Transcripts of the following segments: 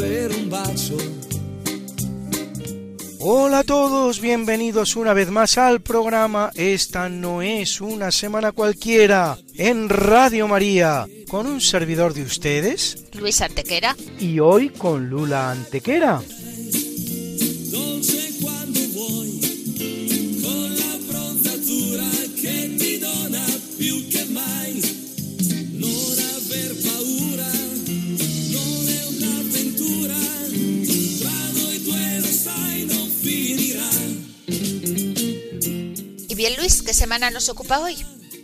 per un bacio. Hola a todos, bienvenidos una vez más al programa Esta no es una semana cualquiera en Radio María, con un servidor de ustedes Luis Antequera. y hoy con Lula Antequera. Semana nos ocupa hoy?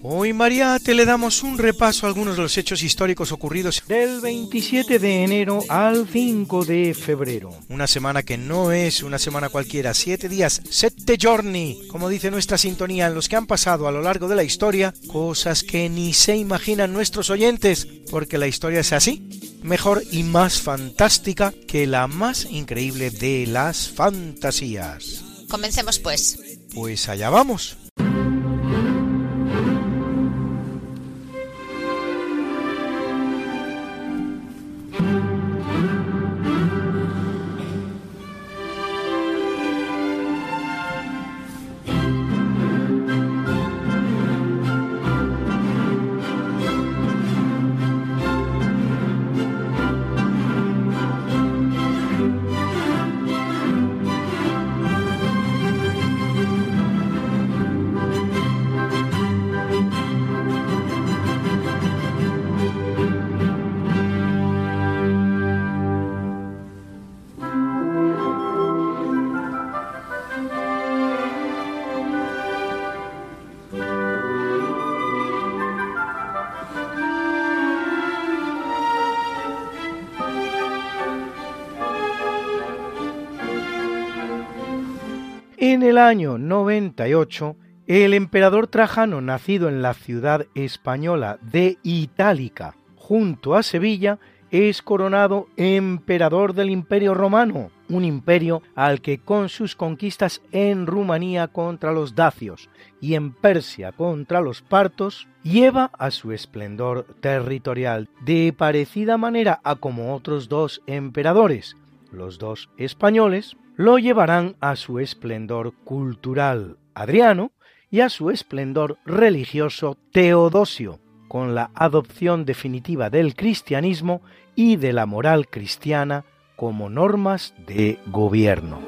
Hoy, María, te le damos un repaso a algunos de los hechos históricos ocurridos del 27 de enero al 5 de febrero. Una semana que no es una semana cualquiera, siete días, sette giorni, como dice nuestra sintonía, en los que han pasado a lo largo de la historia cosas que ni se imaginan nuestros oyentes, porque la historia es así, mejor y más fantástica que la más increíble de las fantasías. Comencemos pues. Pues allá vamos. El año 98, el emperador Trajano, nacido en la ciudad española de Itálica, junto a Sevilla, es coronado emperador del Imperio Romano, un imperio al que con sus conquistas en Rumanía contra los dacios y en Persia contra los partos, lleva a su esplendor territorial, de parecida manera a como otros dos emperadores, los dos españoles, lo llevarán a su esplendor cultural Adriano y a su esplendor religioso Teodosio, con la adopción definitiva del cristianismo y de la moral cristiana como normas de gobierno.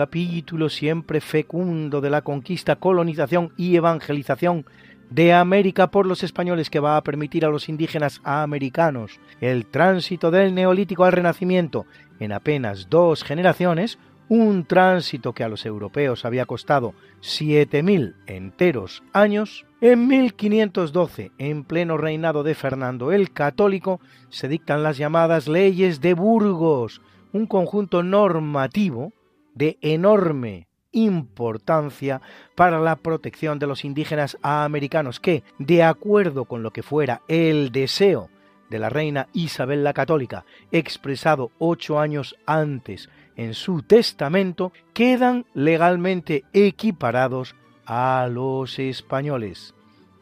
Capítulo siempre fecundo de la conquista, colonización y evangelización de América por los españoles que va a permitir a los indígenas americanos el tránsito del neolítico al renacimiento. En apenas dos generaciones, un tránsito que a los europeos había costado 7.000 enteros años, en 1512, en pleno reinado de Fernando el Católico, se dictan las llamadas leyes de Burgos, un conjunto normativo de enorme importancia para la protección de los indígenas americanos que, de acuerdo con lo que fuera el deseo de la reina Isabel la Católica, expresado ocho años antes en su testamento, quedan legalmente equiparados a los españoles.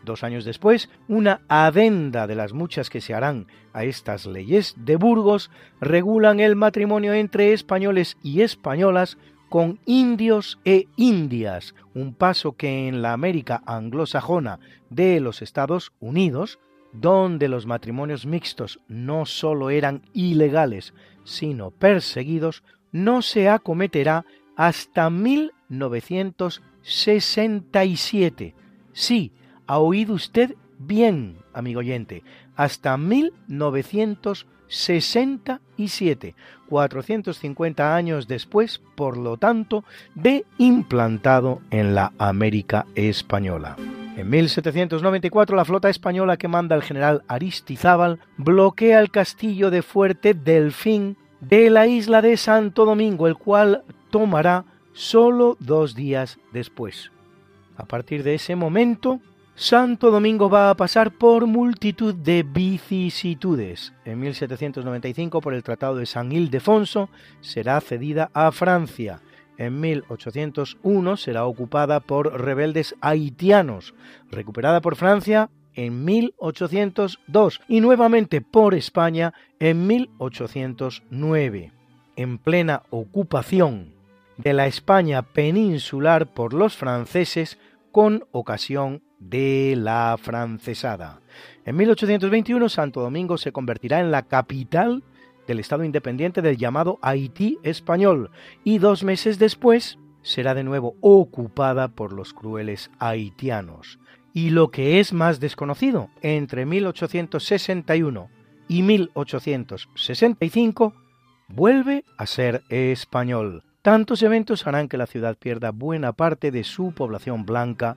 Dos años después, una adenda de las muchas que se harán a estas leyes de Burgos regulan el matrimonio entre españoles y españolas con indios e indias, un paso que en la América anglosajona de los Estados Unidos, donde los matrimonios mixtos no sólo eran ilegales, sino perseguidos, no se acometerá hasta 1967. Sí, ha oído usted bien, amigo oyente, hasta 1967, 450 años después, por lo tanto, de implantado en la América española. En 1794 la flota española que manda el general Aristizábal bloquea el castillo de Fuerte Delfín de la isla de Santo Domingo, el cual tomará solo dos días después. A partir de ese momento, Santo Domingo va a pasar por multitud de vicisitudes. En 1795, por el Tratado de San Ildefonso, será cedida a Francia. En 1801 será ocupada por rebeldes haitianos, recuperada por Francia en 1802 y nuevamente por España en 1809. En plena ocupación de la España peninsular por los franceses con ocasión de la francesada. En 1821 Santo Domingo se convertirá en la capital del Estado independiente del llamado Haití español y dos meses después será de nuevo ocupada por los crueles haitianos. Y lo que es más desconocido, entre 1861 y 1865 vuelve a ser español. Tantos eventos harán que la ciudad pierda buena parte de su población blanca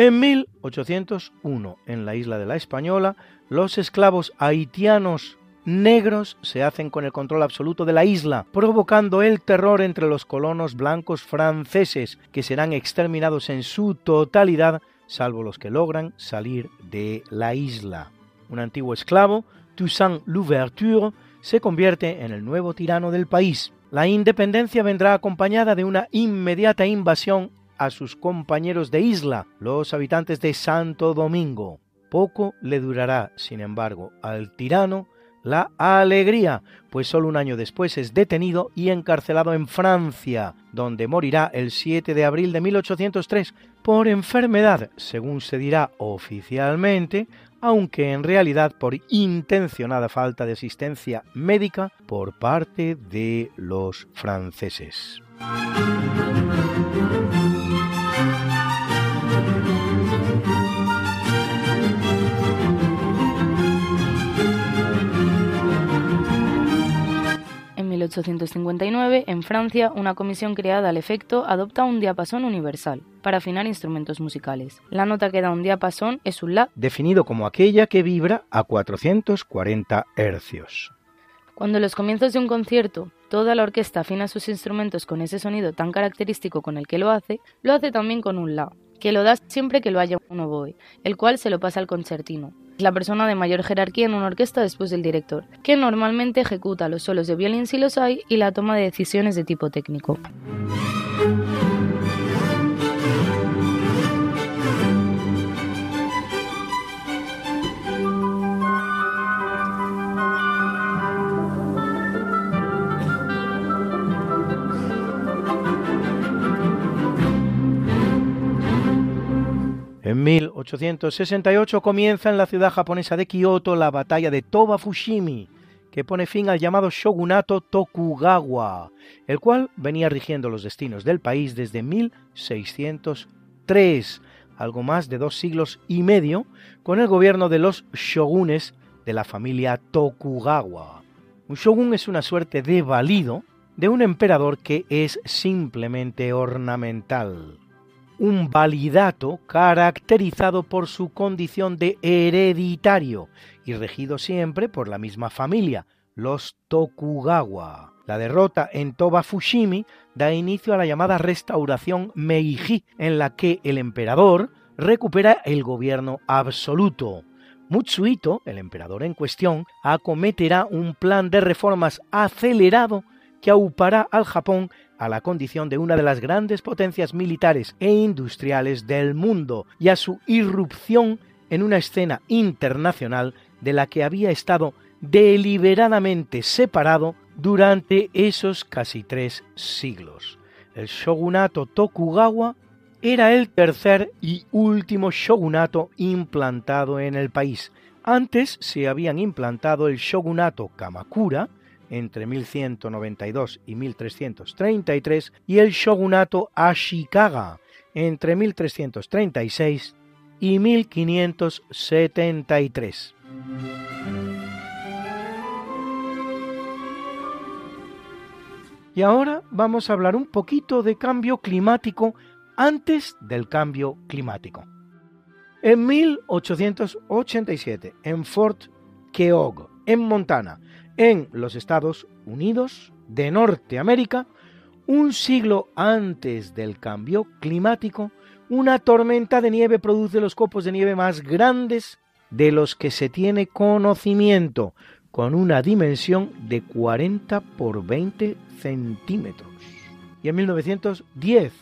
En 1801, en la isla de la Española, los esclavos haitianos negros se hacen con el control absoluto de la isla, provocando el terror entre los colonos blancos franceses, que serán exterminados en su totalidad, salvo los que logran salir de la isla. Un antiguo esclavo, Toussaint Louverture, se convierte en el nuevo tirano del país. La independencia vendrá acompañada de una inmediata invasión a sus compañeros de isla, los habitantes de Santo Domingo. Poco le durará, sin embargo, al tirano la alegría, pues solo un año después es detenido y encarcelado en Francia, donde morirá el 7 de abril de 1803 por enfermedad, según se dirá oficialmente, aunque en realidad por intencionada falta de asistencia médica por parte de los franceses. 1859, en Francia, una comisión creada al efecto adopta un diapasón universal para afinar instrumentos musicales. La nota que da un diapasón es un La, definido como aquella que vibra a 440 hercios. Cuando en los comienzos de un concierto toda la orquesta afina sus instrumentos con ese sonido tan característico con el que lo hace, lo hace también con un La, que lo da siempre que lo haya un oboe, el cual se lo pasa al concertino, la persona de mayor jerarquía en una orquesta después del director, que normalmente ejecuta los solos de violín si los hay y la toma de decisiones de tipo técnico. En 1868 comienza en la ciudad japonesa de Kioto la batalla de Toba Fushimi, que pone fin al llamado shogunato Tokugawa, el cual venía rigiendo los destinos del país desde 1603, algo más de dos siglos y medio, con el gobierno de los shogunes de la familia Tokugawa. Un shogun es una suerte de valido de un emperador que es simplemente ornamental un validato caracterizado por su condición de hereditario y regido siempre por la misma familia, los Tokugawa. La derrota en Toba Fushimi da inicio a la llamada restauración Meiji, en la que el emperador recupera el gobierno absoluto. Mutsuhito, el emperador en cuestión, acometerá un plan de reformas acelerado que aupará al Japón a la condición de una de las grandes potencias militares e industriales del mundo y a su irrupción en una escena internacional de la que había estado deliberadamente separado durante esos casi tres siglos. El shogunato Tokugawa era el tercer y último shogunato implantado en el país. Antes se habían implantado el shogunato Kamakura entre 1192 y 1333 y el shogunato Ashikaga entre 1336 y 1573. Y ahora vamos a hablar un poquito de cambio climático antes del cambio climático. En 1887, en Fort Keogh, en Montana, en los Estados Unidos de Norteamérica, un siglo antes del cambio climático, una tormenta de nieve produce los copos de nieve más grandes de los que se tiene conocimiento, con una dimensión de 40 por 20 centímetros. Y en 1910,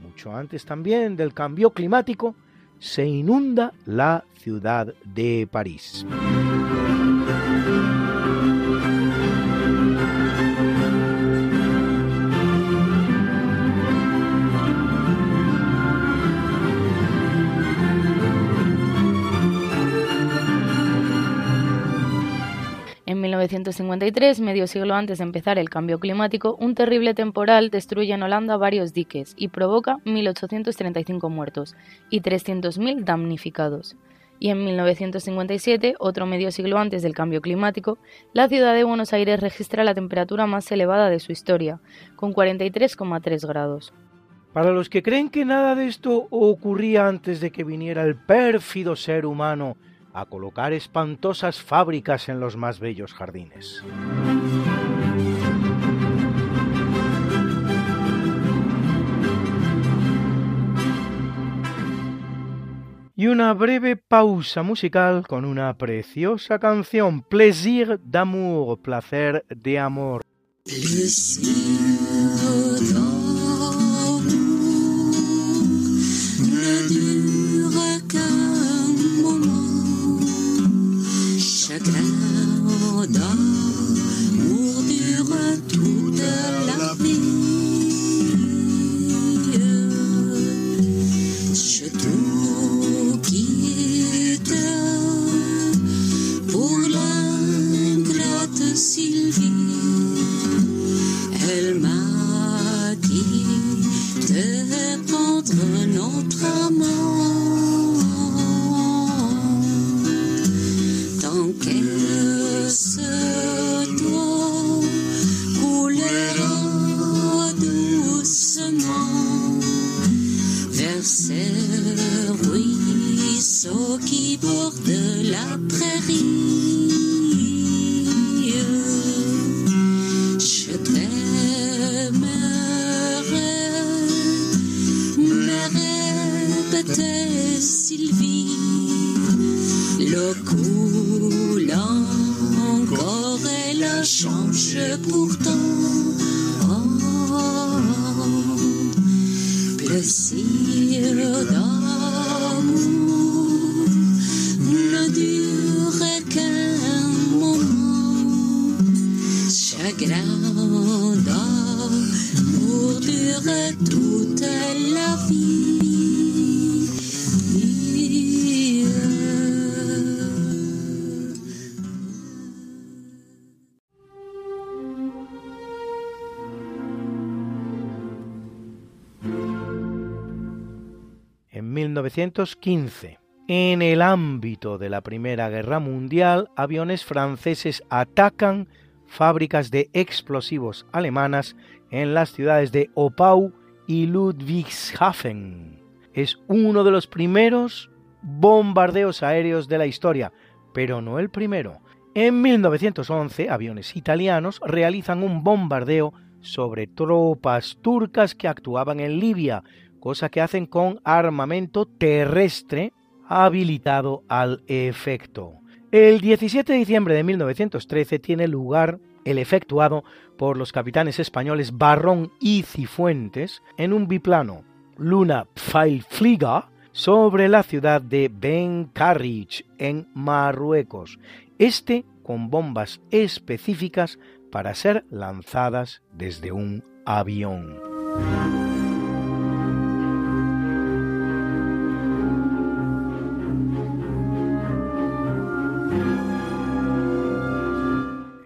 mucho antes también del cambio climático, se inunda la ciudad de París. 1953, medio siglo antes de empezar el cambio climático, un terrible temporal destruye en Holanda varios diques y provoca 1.835 muertos y 300.000 damnificados. Y en 1957, otro medio siglo antes del cambio climático, la ciudad de Buenos Aires registra la temperatura más elevada de su historia, con 43,3 grados. Para los que creen que nada de esto ocurría antes de que viniera el pérfido ser humano a colocar espantosas fábricas en los más bellos jardines. Y una breve pausa musical con una preciosa canción, Plaisir d'amour, placer de amor. chagrin change pourtant. Oh, plaisir ne dure qu'un moment. Chagrin d'amour dure toute la vie. 1915, en el ámbito de la Primera Guerra Mundial, aviones franceses atacan fábricas de explosivos alemanas en las ciudades de Opau y Ludwigshafen. Es uno de los primeros bombardeos aéreos de la historia, pero no el primero. En 1911, aviones italianos realizan un bombardeo sobre tropas turcas que actuaban en Libia, cosa que hacen con armamento terrestre habilitado al efecto. El 17 de diciembre de 1913 tiene lugar el efectuado por los capitanes españoles Barrón y Cifuentes en un biplano Luna Pfeilflieger sobre la ciudad de Ben Carrich en Marruecos, este con bombas específicas para ser lanzadas desde un avión.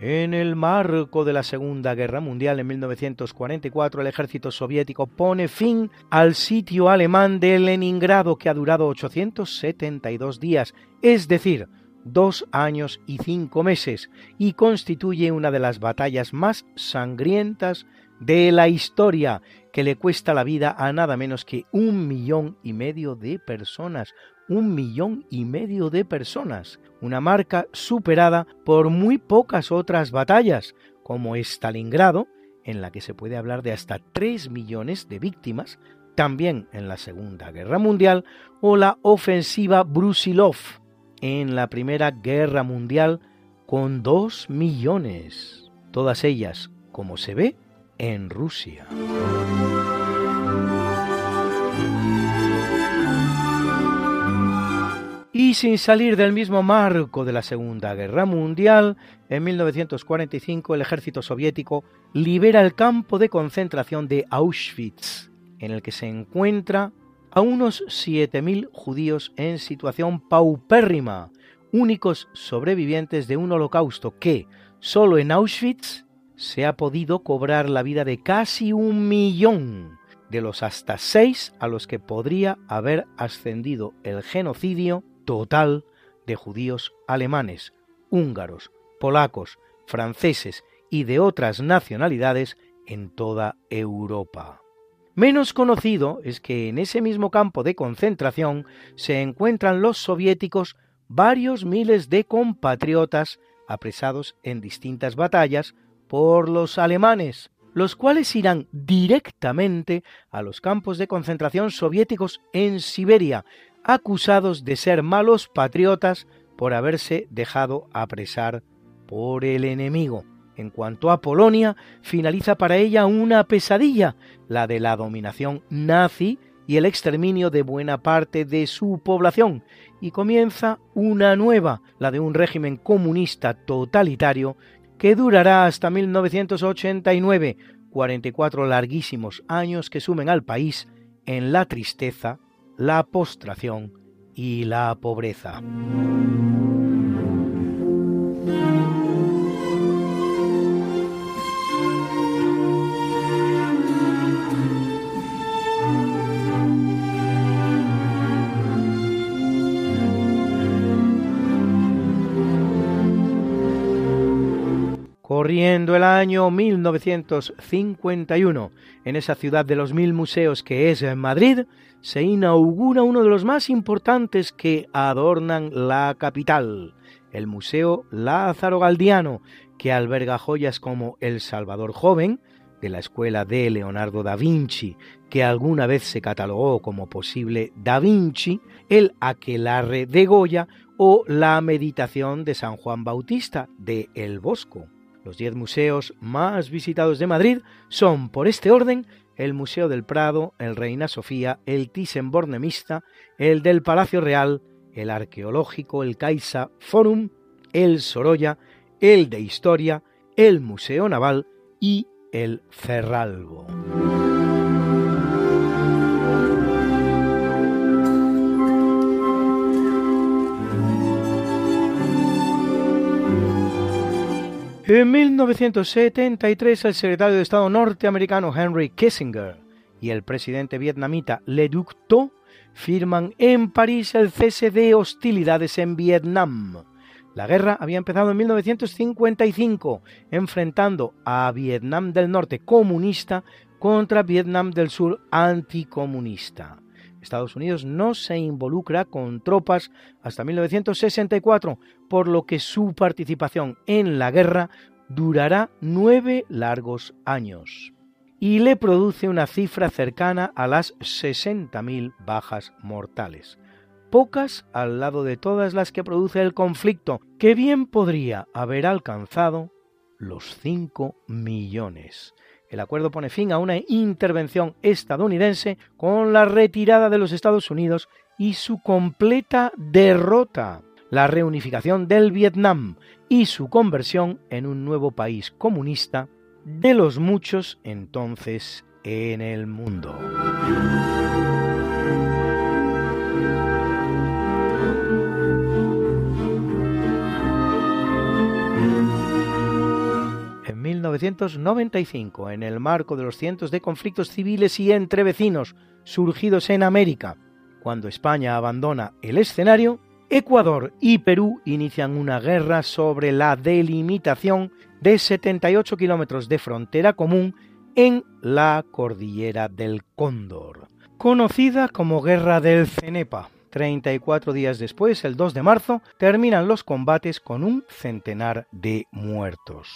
En el marco de la Segunda Guerra Mundial en 1944, el ejército soviético pone fin al sitio alemán de Leningrado que ha durado 872 días, es decir, dos años y cinco meses, y constituye una de las batallas más sangrientas de la historia, que le cuesta la vida a nada menos que un millón y medio de personas, un millón y medio de personas, una marca superada por muy pocas otras batallas, como Stalingrado, en la que se puede hablar de hasta 3 millones de víctimas, también en la Segunda Guerra Mundial, o la ofensiva Brusilov, en la Primera Guerra Mundial, con 2 millones, todas ellas, como se ve, en Rusia. Y sin salir del mismo marco de la Segunda Guerra Mundial, en 1945 el ejército soviético libera el campo de concentración de Auschwitz, en el que se encuentra a unos 7.000 judíos en situación paupérrima, únicos sobrevivientes de un holocausto que, solo en Auschwitz, se ha podido cobrar la vida de casi un millón, de los hasta seis a los que podría haber ascendido el genocidio total de judíos alemanes, húngaros, polacos, franceses y de otras nacionalidades en toda Europa. Menos conocido es que en ese mismo campo de concentración se encuentran los soviéticos varios miles de compatriotas apresados en distintas batallas por los alemanes, los cuales irán directamente a los campos de concentración soviéticos en Siberia, acusados de ser malos patriotas por haberse dejado apresar por el enemigo. En cuanto a Polonia, finaliza para ella una pesadilla, la de la dominación nazi y el exterminio de buena parte de su población, y comienza una nueva, la de un régimen comunista totalitario que durará hasta 1989, 44 larguísimos años que sumen al país en la tristeza la postración y la pobreza. Corriendo el año 1951, en esa ciudad de los mil museos que es Madrid, se inaugura uno de los más importantes que adornan la capital, el Museo Lázaro Galdiano, que alberga joyas como El Salvador Joven, de la escuela de Leonardo da Vinci, que alguna vez se catalogó como posible Da Vinci, el Aquelarre de Goya o la Meditación de San Juan Bautista de El Bosco. Los diez museos más visitados de Madrid son, por este orden, el Museo del Prado, el Reina Sofía, el Thyssen-Bornemisza, el del Palacio Real, el Arqueológico, el Caixa Forum, el Sorolla, el de Historia, el Museo Naval y el Ferralbo. En 1973, el secretario de Estado norteamericano Henry Kissinger y el presidente vietnamita Le Duc Tho firman en París el cese de hostilidades en Vietnam. La guerra había empezado en 1955, enfrentando a Vietnam del Norte comunista contra Vietnam del Sur anticomunista. Estados Unidos no se involucra con tropas hasta 1964, por lo que su participación en la guerra durará nueve largos años y le produce una cifra cercana a las 60.000 bajas mortales, pocas al lado de todas las que produce el conflicto, que bien podría haber alcanzado los 5 millones. El acuerdo pone fin a una intervención estadounidense con la retirada de los Estados Unidos y su completa derrota, la reunificación del Vietnam y su conversión en un nuevo país comunista de los muchos entonces en el mundo. 1995, en el marco de los cientos de conflictos civiles y entre vecinos surgidos en América, cuando España abandona el escenario, Ecuador y Perú inician una guerra sobre la delimitación de 78 kilómetros de frontera común en la cordillera del Cóndor, conocida como Guerra del Cenepa. 34 días después, el 2 de marzo, terminan los combates con un centenar de muertos.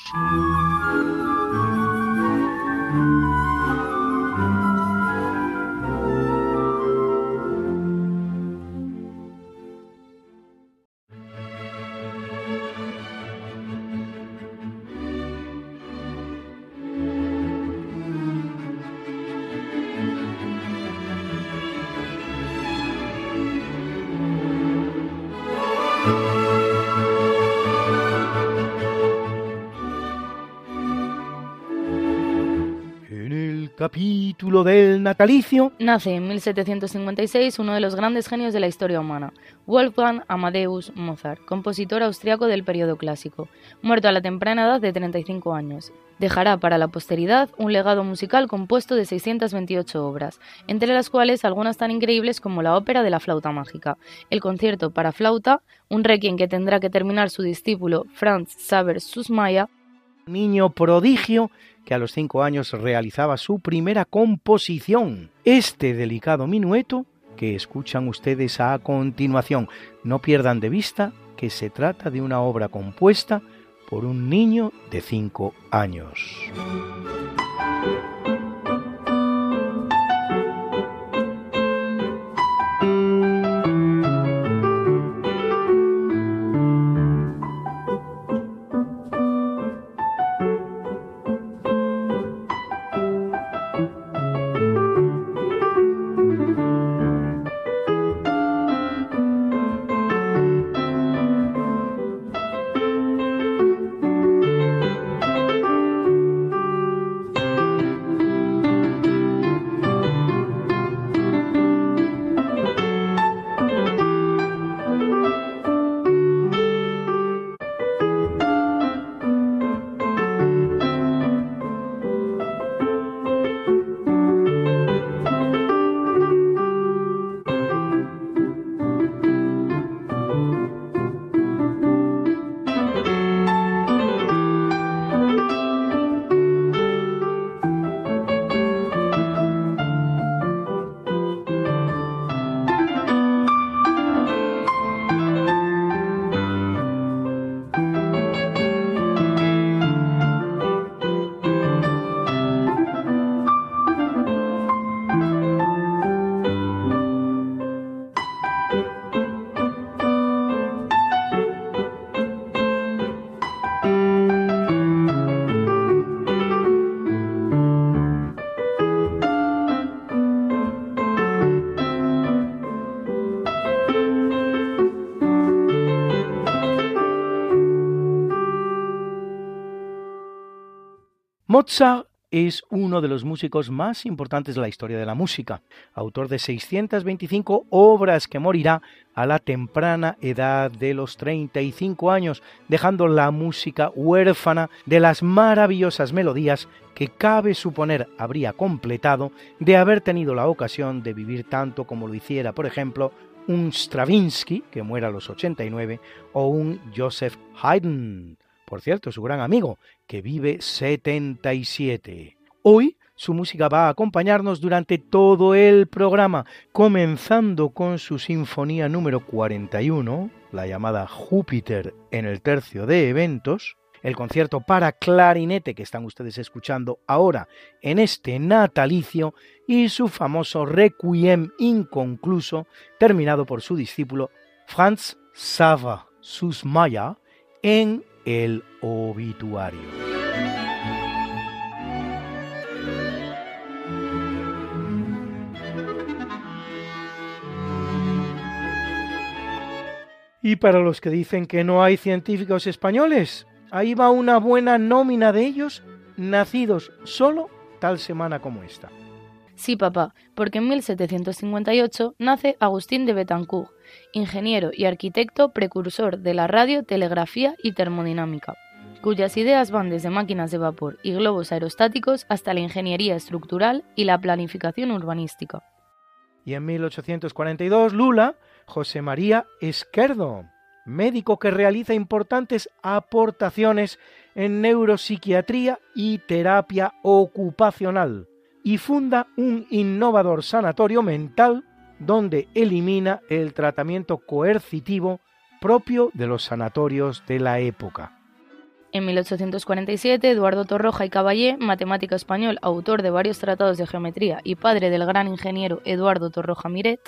Capítulo del natalicio, Nace en 1756 uno de los grandes genios de la historia humana, Wolfgang Amadeus Mozart, compositor austriaco del periodo clásico, muerto a la temprana edad de 35 años. Dejará para la posteridad un legado musical compuesto de 628 obras, entre las cuales algunas tan increíbles como la ópera de la flauta mágica, el concierto para flauta, un requiem que tendrá que terminar su discípulo Franz Xaver Susmayer, niño prodigio que a los cinco años realizaba su primera composición. Este delicado minueto que escuchan ustedes a continuación. No pierdan de vista que se trata de una obra compuesta por un niño de cinco años. Mozart es uno de los músicos más importantes de la historia de la música, autor de 625 obras que morirá a la temprana edad de los 35 años, dejando la música huérfana de las maravillosas melodías que cabe suponer habría completado de haber tenido la ocasión de vivir tanto como lo hiciera, por ejemplo, un Stravinsky, que muera a los 89, o un Joseph Haydn, por cierto, su gran amigo, que vive 77. Hoy Su música va a acompañarnos durante todo el programa, comenzando con su sinfonía número 41, la llamada Júpiter en el tercio de eventos, el concierto para clarinete que están ustedes escuchando ahora en este natalicio y su famoso Requiem inconcluso terminado por su discípulo Franz Sava Susmaya en el obituario. Y para los que dicen que no hay científicos españoles, ahí va una buena nómina de ellos nacidos solo tal semana como esta. Sí, papá, porque en 1758 nace Agustín de Betancourt, ingeniero y arquitecto precursor de la radio, telegrafía y termodinámica, cuyas ideas van desde máquinas de vapor y globos aerostáticos hasta la ingeniería estructural y la planificación urbanística. Y en 1842 Lula José María Esquerdo, médico que realiza importantes aportaciones en neuropsiquiatría y terapia ocupacional, y funda un innovador sanatorio mental donde elimina el tratamiento coercitivo propio de los sanatorios de la época. En 1847, Eduardo Torroja y Caballé, matemático español, autor de varios tratados de geometría y padre del gran ingeniero Eduardo Torroja Miret,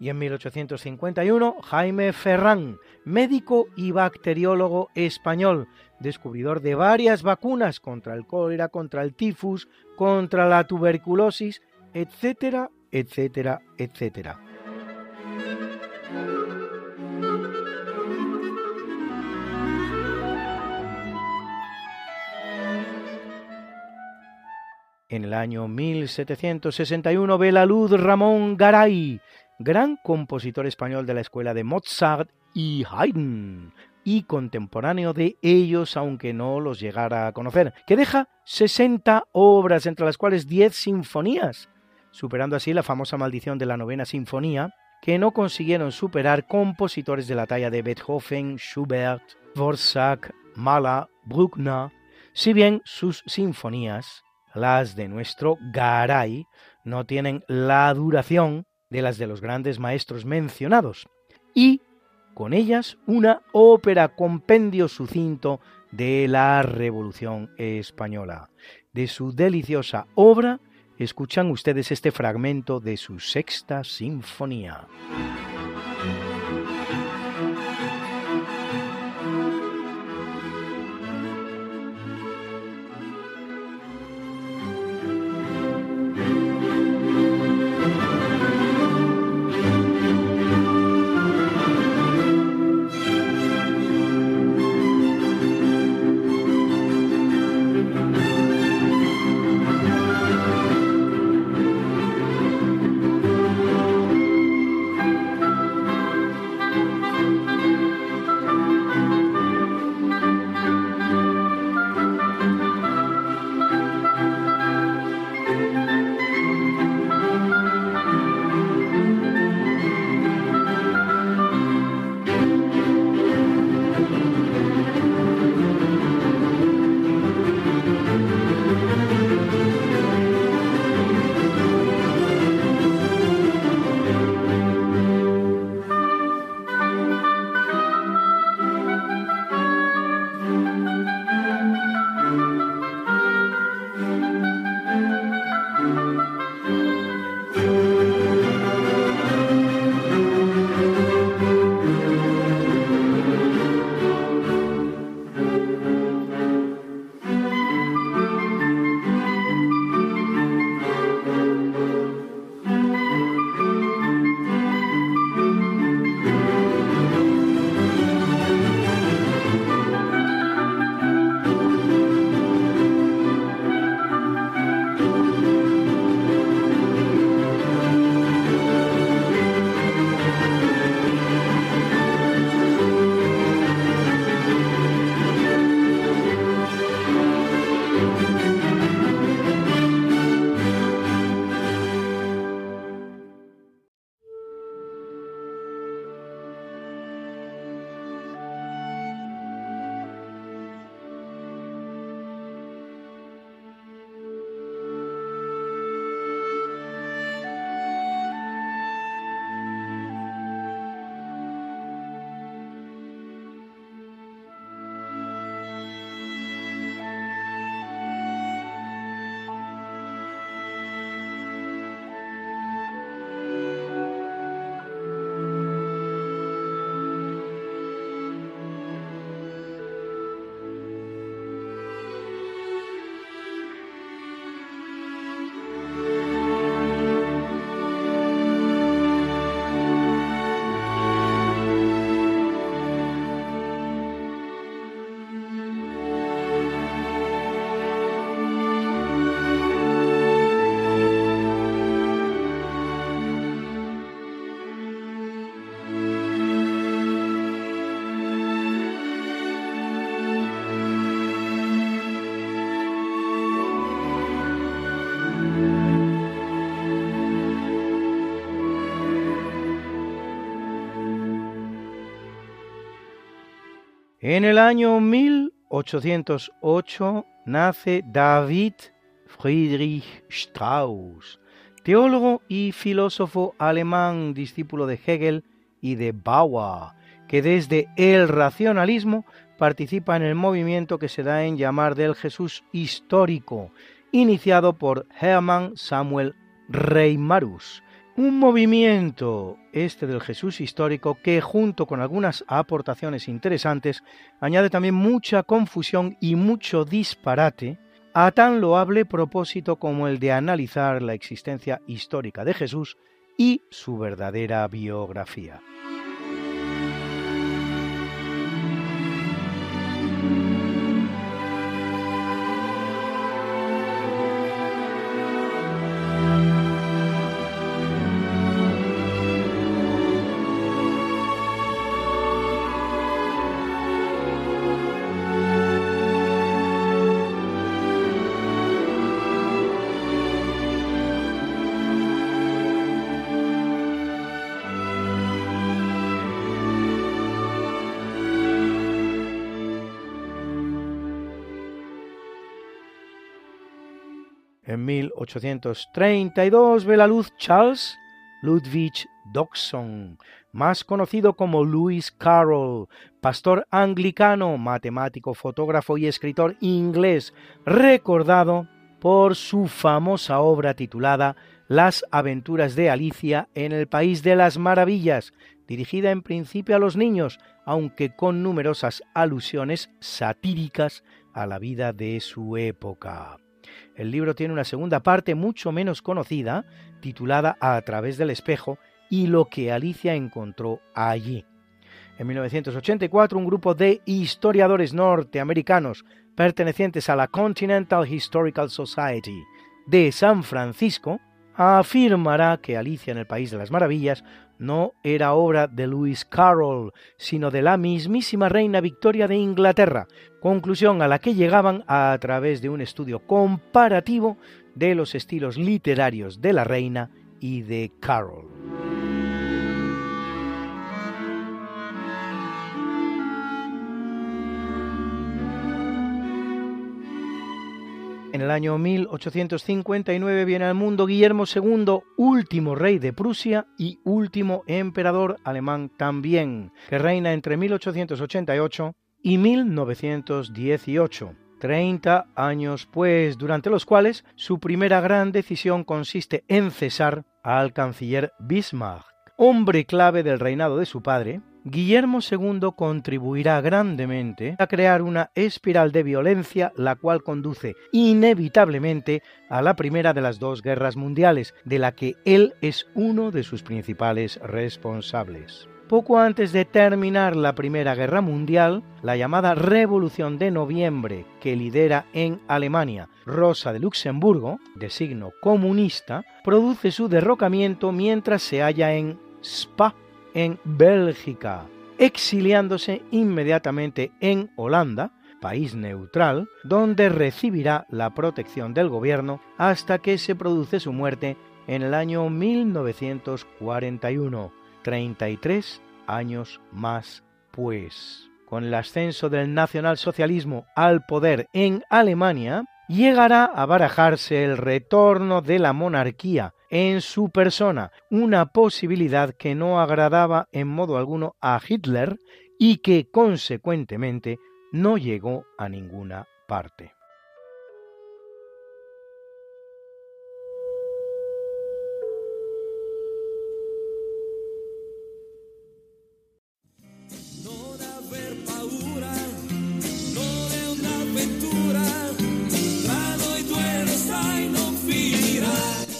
y en 1851 Jaime Ferrán, médico y bacteriólogo español, descubridor de varias vacunas contra el cólera, contra el tifus, contra la tuberculosis, etcétera, etcétera, etcétera. En el año 1761 ve la luz Ramón Garay, gran compositor español de la escuela de Mozart y Haydn, y contemporáneo de ellos, aunque no los llegara a conocer, que deja 60 obras, entre las cuales 10 sinfonías, superando así la famosa maldición de la novena sinfonía, que no consiguieron superar compositores de la talla de Beethoven, Schubert, Dvorak, Mahler, Bruckner, si bien sus sinfonías, las de nuestro Garay, no tienen la duración de las de los grandes maestros mencionados, y con ellas una ópera compendio sucinto de la Revolución Española. De su deliciosa obra, escuchan ustedes este fragmento de su sexta sinfonía. En el año 1808 nace David Friedrich Strauss, teólogo y filósofo alemán, discípulo de Hegel y de Bauer, que desde el racionalismo participa en el movimiento que se da en llamar del Jesús histórico, iniciado por Hermann Samuel Reimarus, un movimiento, este del Jesús histórico, que junto con algunas aportaciones interesantes, añade también mucha confusión y mucho disparate a tan loable propósito como el de analizar la existencia histórica de Jesús y su verdadera biografía. En 1832 ve la luz Charles Ludwig Dodson, más conocido como Lewis Carroll, pastor anglicano, matemático, fotógrafo y escritor inglés, recordado por su famosa obra titulada Las aventuras de Alicia en el País de las Maravillas, dirigida en principio a los niños, aunque con numerosas alusiones satíricas a la vida de su época. El libro tiene una segunda parte mucho menos conocida, titulada A través del espejo, y lo que Alicia encontró allí. En 1984, un grupo de historiadores norteamericanos pertenecientes a la Continental Historical Society de San Francisco afirmará que Alicia en el País de las Maravillas no era obra de Lewis Carroll, sino de la mismísima reina Victoria de Inglaterra, conclusión a la que llegaban a través de un estudio comparativo de los estilos literarios de la reina y de Carroll. En el año 1859 viene al mundo Guillermo II, último rey de Prusia y último emperador alemán también, que reina entre 1888 y 1918. 30 años, pues, durante los cuales su primera gran decisión consiste en cesar al canciller Bismarck, hombre clave del reinado de su padre, Guillermo II contribuirá grandemente a crear una espiral de violencia la cual conduce inevitablemente a la primera de las dos guerras mundiales, de la que él es uno de sus principales responsables. Poco antes de terminar la Primera Guerra Mundial, la llamada Revolución de Noviembre, que lidera en Alemania Rosa de Luxemburgo, de signo comunista, produce su derrocamiento mientras se halla en Spa, en Bélgica, exiliándose inmediatamente en Holanda, país neutral, donde recibirá la protección del gobierno hasta que se produce su muerte en el año 1941, 33 años más pues. Con el ascenso del nacionalsocialismo al poder en Alemania, llegará a barajarse el retorno de la monarquía en su persona, una posibilidad que no agradaba en modo alguno a Hitler y que consecuentemente no llegó a ninguna parte.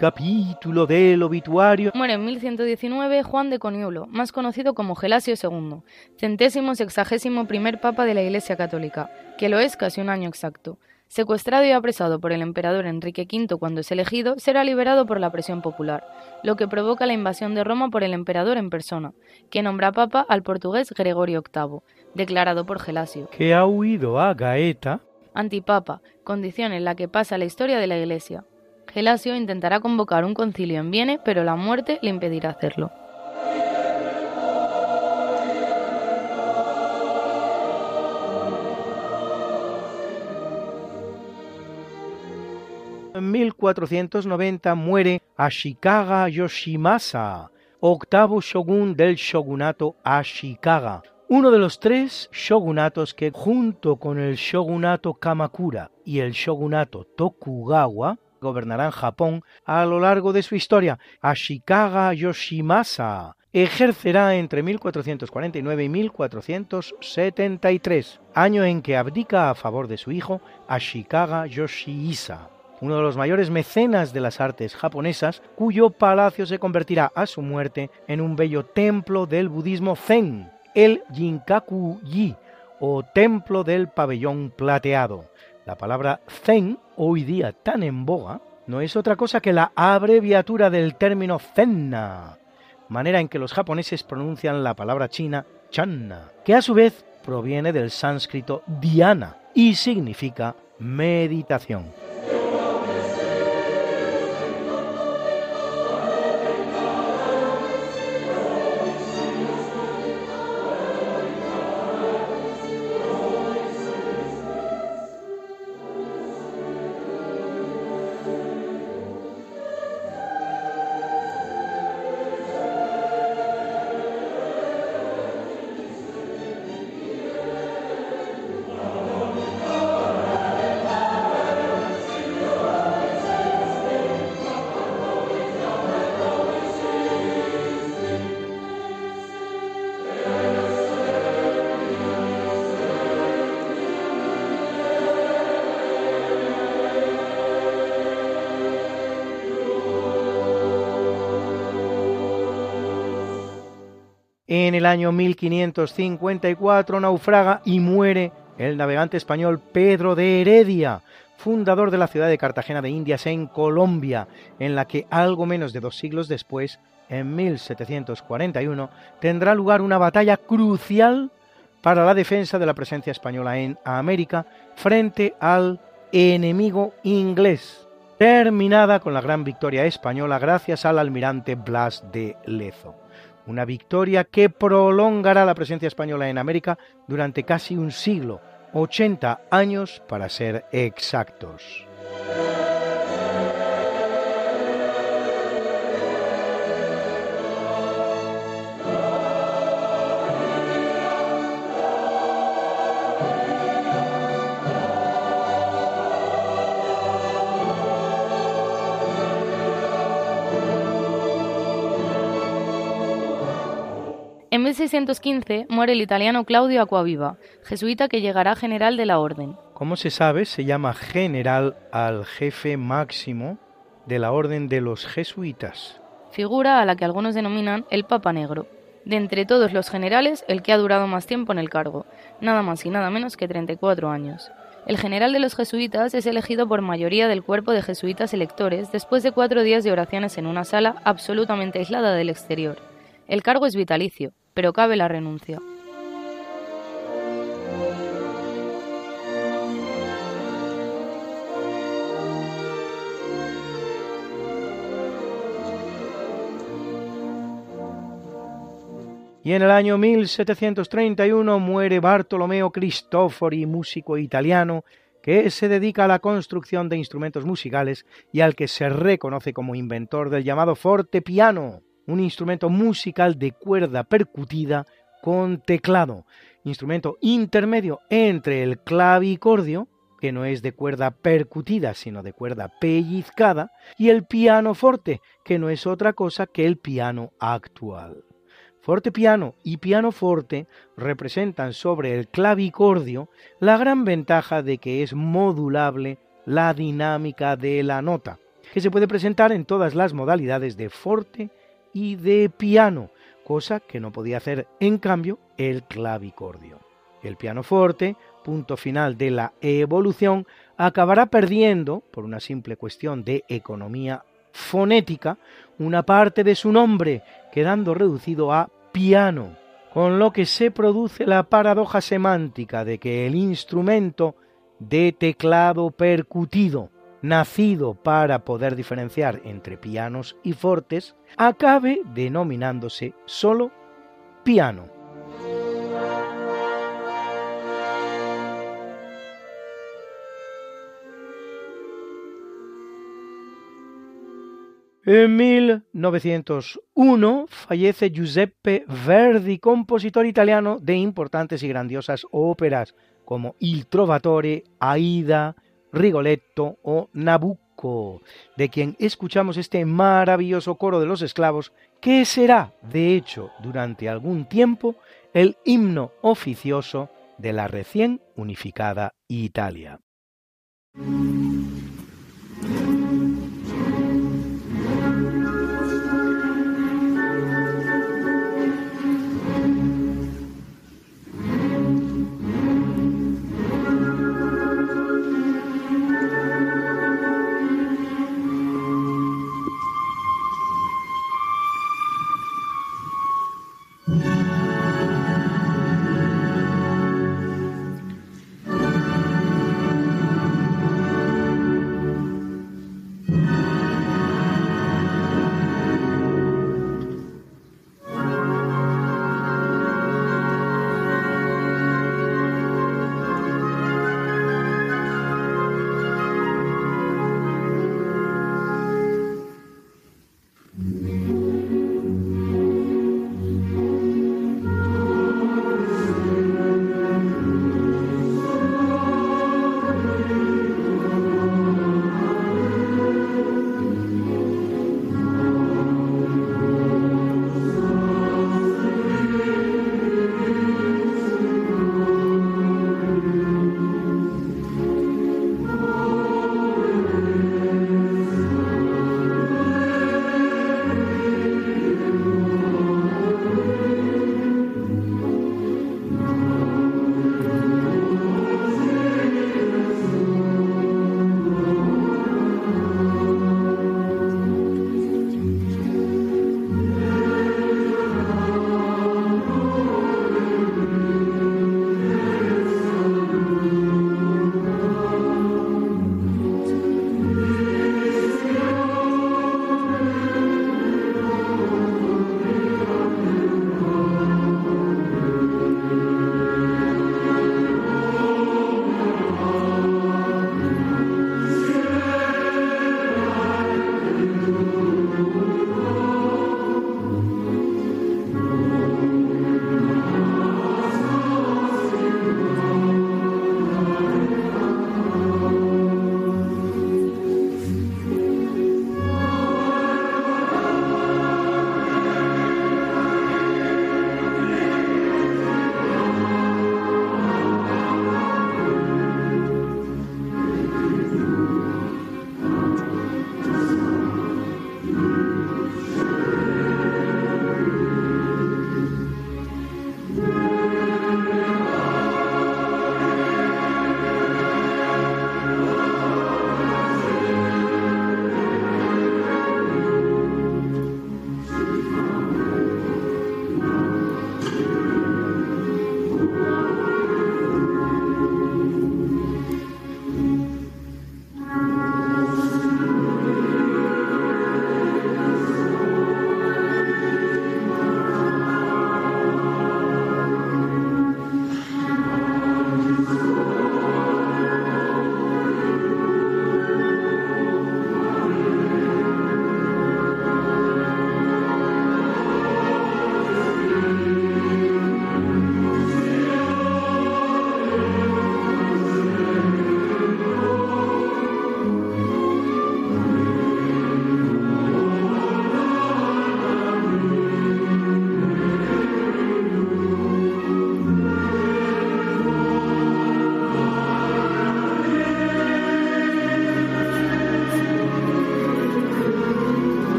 Capítulo del obituario. Muere en 1119 Juan de Coniulo, más conocido como Gelasio II, centésimo sexagésimo primer papa de la Iglesia Católica, que lo es casi un año exacto. Secuestrado y apresado por el emperador Enrique V cuando es elegido, será liberado por la presión popular, lo que provoca la invasión de Roma por el emperador en persona, que nombra papa al portugués Gregorio VIII, declarado por Gelasio. Que ha huido a Gaeta. Antipapa, condición en la que pasa la historia de la Iglesia. Gelasio intentará convocar un concilio en Viene, pero la muerte le impedirá hacerlo. En 1490 muere Ashikaga Yoshimasa, octavo shogun del shogunato Ashikaga, uno de los tres shogunatos que junto con el shogunato Kamakura y el shogunato Tokugawa gobernarán Japón a lo largo de su historia. Ashikaga Yoshimasa ejercerá entre 1449 y 1473, año en que abdica a favor de su hijo Ashikaga Yoshihisa uno de los mayores mecenas de las artes japonesas, cuyo palacio se convertirá a su muerte en un bello templo del budismo Zen, el Jinkaku-ji, o templo del pabellón plateado. La palabra Zen, hoy día tan en boga, no es otra cosa que la abreviatura del término Zenna, manera en que los japoneses pronuncian la palabra china Channa, que a su vez proviene del sánscrito Dhyana y significa meditación. En el año 1554 naufraga y muere el navegante español Pedro de Heredia, fundador de la ciudad de Cartagena de Indias en Colombia, en la que algo menos de dos siglos después, en 1741, tendrá lugar una batalla crucial para la defensa de la presencia española en América frente al enemigo inglés, terminada con la gran victoria española gracias al almirante Blas de Lezo una victoria que prolongará la presencia española en América durante casi un siglo, 80 años para ser exactos. En 1615 muere el italiano Claudio Acquaviva, jesuita que llegará general de la orden. Como se sabe, se llama general al jefe máximo de la orden de los jesuitas. Figura a la que algunos denominan el Papa Negro. De entre todos los generales, el que ha durado más tiempo en el cargo, nada más y nada menos que 34 años. El general de los jesuitas es elegido por mayoría del cuerpo de jesuitas electores después de cuatro días de oraciones en una sala absolutamente aislada del exterior. El cargo es vitalicio, pero cabe la renuncia. Y en el año 1731 muere Bartolomeo Cristofori, músico italiano, que se dedica a la construcción de instrumentos musicales y al que se reconoce como inventor del llamado fortepiano, un instrumento musical de cuerda percutida con teclado, instrumento intermedio entre el clavicordio, que no es de cuerda percutida, sino de cuerda pellizcada, y el piano forte, que no es otra cosa que el piano actual. Y piano forte representan sobre el clavicordio la gran ventaja de que es modulable la dinámica de la nota, que se puede presentar en todas las modalidades de forte y de piano, cosa que no podía hacer en cambio el clavicordio. El pianoforte, punto final de la evolución, acabará perdiendo, por una simple cuestión de economía fonética, una parte de su nombre, quedando reducido a piano, con lo que se produce la paradoja semántica de que el instrumento de teclado percutido, nacido para poder diferenciar entre pianos y fortes, acabe denominándose solo piano. En 1901 fallece Giuseppe Verdi, compositor italiano de importantes y grandiosas óperas como Il Trovatore, Aida, Rigoletto o Nabucco, de quien escuchamos este maravilloso coro de los esclavos, que será, de hecho, durante algún tiempo, el himno oficioso de la recién unificada Italia.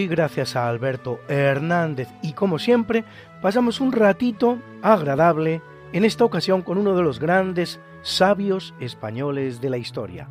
Hoy, gracias a Alberto Hernández y como siempre, pasamos un ratito agradable, en esta ocasión con uno de los grandes sabios españoles de la historia.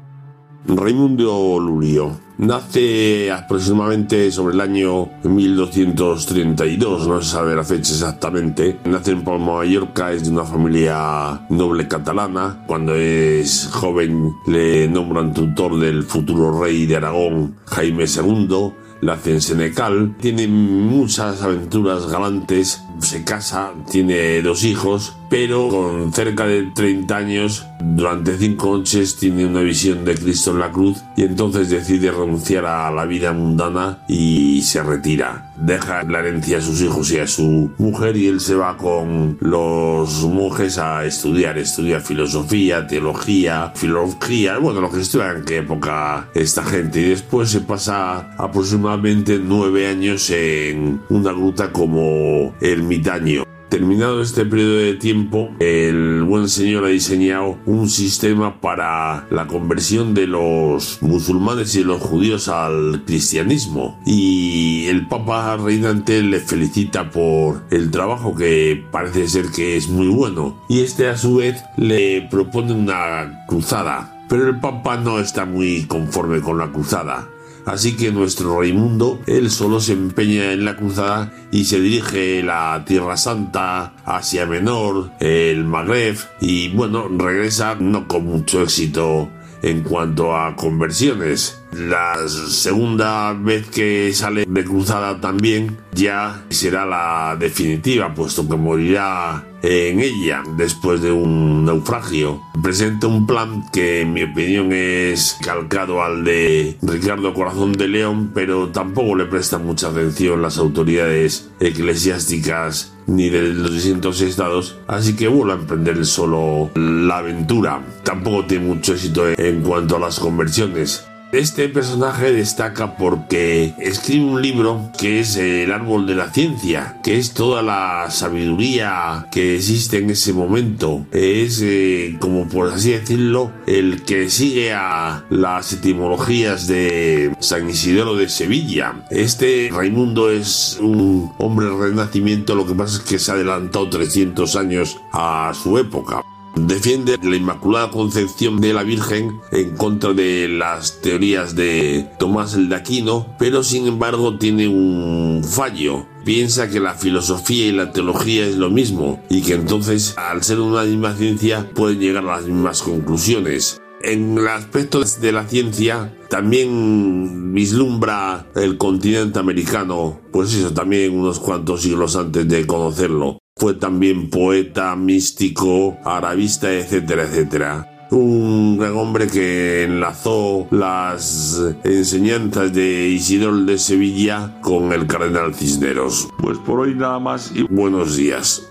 Raimundo Lurio nace aproximadamente sobre el año 1232, no se sabe la fecha exactamente. Nace en Palma, Mallorca, es de una familia noble catalana. Cuando es joven le nombran tutor del futuro rey de Aragón, Jaime II la hace en Senecal, tiene muchas aventuras galantes, se casa, tiene dos hijos, pero con cerca de 30 años, durante cinco noches tiene una visión de Cristo en la cruz y entonces decide renunciar a la vida mundana y se retira. Deja la herencia a sus hijos y a su mujer y él se va con los monjes a estudiar, estudia filosofía, teología, filología, bueno, lo que estudia en qué época esta gente y después se pasa aproximadamente nueve años en una gruta como el Mitaño. Terminado este periodo de tiempo, el buen señor ha diseñado un sistema para la conversión de los musulmanes y los judíos al cristianismo. Y el Papa reinante le felicita por el trabajo que parece ser que es muy bueno. Y este a su vez le propone una cruzada. Pero el Papa no está muy conforme con la cruzada. Así que nuestro Raimundo, él solo se empeña en la cruzada y se dirige la Tierra Santa, Asia Menor, el Magreb y bueno, regresa no con mucho éxito en cuanto a conversiones. La segunda vez que sale de cruzada también ya será la definitiva, puesto que morirá en ella después de un naufragio. Presenta un plan que en mi opinión es calcado al de Ricardo Corazón de León, pero tampoco le prestan mucha atención las autoridades eclesiásticas ni de los distintos estados, así que vuelve a emprender solo la aventura. Tampoco tiene mucho éxito en cuanto a las conversiones. Este personaje destaca porque escribe un libro que es El árbol de la ciencia, que es toda la sabiduría que existe en ese momento. Es, eh, como por así decirlo, el que sigue a las etimologías de San Isidoro de Sevilla. Este Raimundo es un hombre renacimiento, lo que pasa es que se ha adelantado 300 años a su época. Defiende la Inmaculada Concepción de la Virgen en contra de las teorías de Tomás el de Aquino, pero sin embargo tiene un fallo. Piensa que la filosofía y la teología es lo mismo y que entonces al ser una misma ciencia pueden llegar a las mismas conclusiones. En el aspecto de la ciencia también vislumbra el continente americano, pues eso también unos cuantos siglos antes de conocerlo. Fue también poeta, místico, arabista, etcétera, etcétera. Un gran hombre que enlazó las enseñanzas de Isidoro de Sevilla con el cardenal Cisneros. Pues por hoy nada más y buenos días.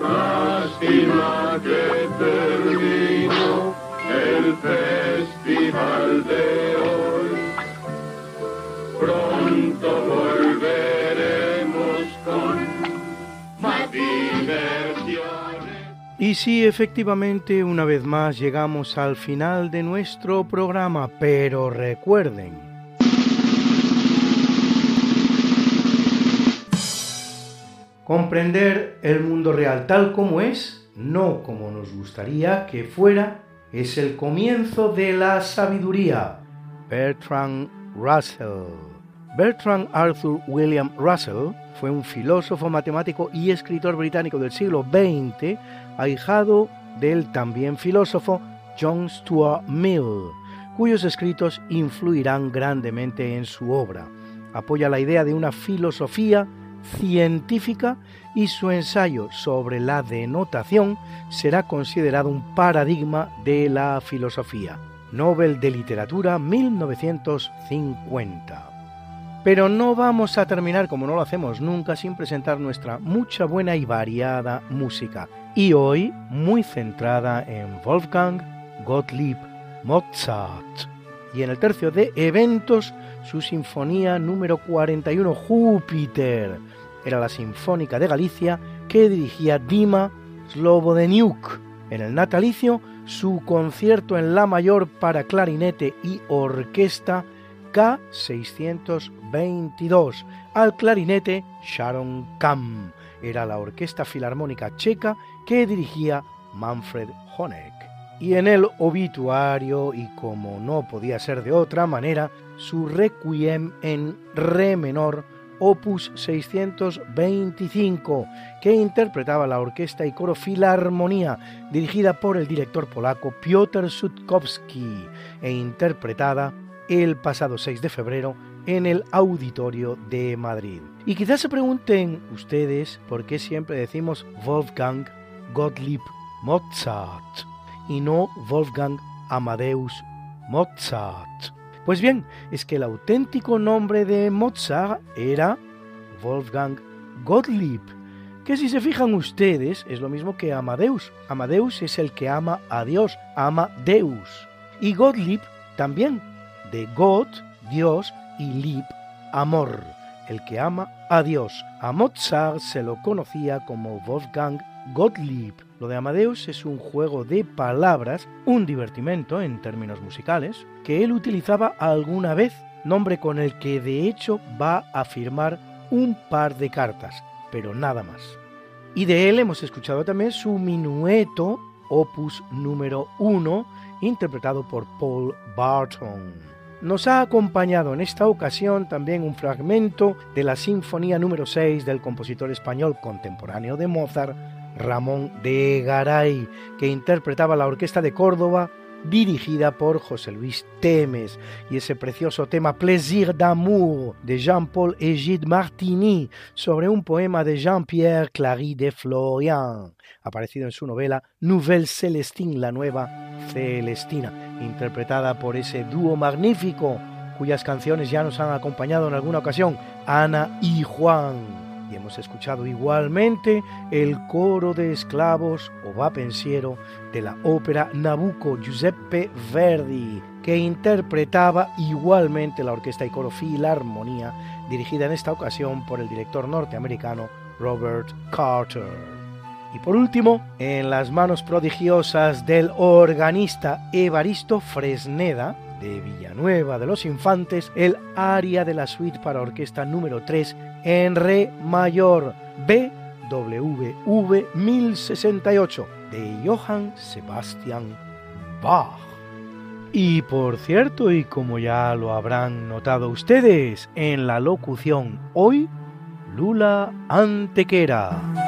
Lástima que terminó el festival de hoy. Pronto volveremos con más diversiones. Y sí, efectivamente, una vez más llegamos al final de nuestro programa, pero recuerden, comprender el mundo real tal como es, no como nos gustaría que fuera, es el comienzo de la sabiduría. Bertrand Russell. Bertrand Arthur William Russell fue un filósofo, matemático y escritor británico del siglo XX, ahijado del también filósofo John Stuart Mill, cuyos escritos influirán grandemente en su obra. Apoya la idea de una filosofía científica y su ensayo sobre la denotación será considerado un paradigma de la filosofía. Nobel de Literatura 1950. Pero no vamos a terminar como no lo hacemos nunca sin presentar nuestra mucha buena y variada música. Y hoy muy centrada en Wolfgang Gottlieb Mozart. Y en el tercio de eventos, su sinfonía número 41, Júpiter. Era la Sinfónica de Galicia que dirigía Dima Slobodeniuk. En el natalicio, su concierto en La mayor para clarinete y orquesta K622. Al clarinete Sharon Kam. Era la orquesta filarmónica checa que dirigía Manfred Honeck. Y en el obituario, y como no podía ser de otra manera, su requiem en re menor, opus 625, que interpretaba la orquesta y coro Filarmonía, dirigida por el director polaco Piotr Sutkowski, e interpretada el pasado 6 de febrero en el Auditorio de Madrid. Y quizás se pregunten ustedes por qué siempre decimos Wolfgang Gottlieb Mozart y no Wolfgang Amadeus Mozart. Pues bien, es que el auténtico nombre de Mozart era Wolfgang Gottlieb, que si se fijan ustedes es lo mismo que Amadeus. Amadeus es el que ama a Dios, ama Deus. Y Gottlieb también, de God, Dios, y Lieb, amor, el que ama a Dios. A Mozart se lo conocía como Wolfgang Gottlieb. Lo de Amadeus es un juego de palabras, un divertimento en términos musicales, que él utilizaba alguna vez, nombre con el que de hecho va a firmar un par de cartas, pero nada más. Y de él hemos escuchado también su minueto, opus número 1, interpretado por Paul Barton. Nos ha acompañado en esta ocasión también un fragmento de la Sinfonía número 6 del compositor español contemporáneo de Mozart, Ramón de Garay, que interpretaba la Orquesta de Córdoba dirigida por José Luis Temes, y ese precioso tema Plaisir d'amour de Jean-Paul Egide Martini sobre un poema de Jean-Pierre Clary de Florian, aparecido en su novela Nouvelle Célestine, la nueva Celestina, interpretada por ese dúo magnífico cuyas canciones ya nos han acompañado en alguna ocasión, Ana y Juan y hemos escuchado igualmente el coro de esclavos o va pensiero de la ópera Nabucco Giuseppe Verdi, que interpretaba igualmente la orquesta y coro Filarmonía, dirigida en esta ocasión por el director norteamericano Robert Carter. Y por último, en las manos prodigiosas del organista Evaristo Fresneda, de Villanueva de los Infantes, el aria de la suite para orquesta número 3 en re mayor BWV 1068 de Johann Sebastian Bach. Y por cierto, y como ya lo habrán notado ustedes, en la locución hoy, Lula Antequera.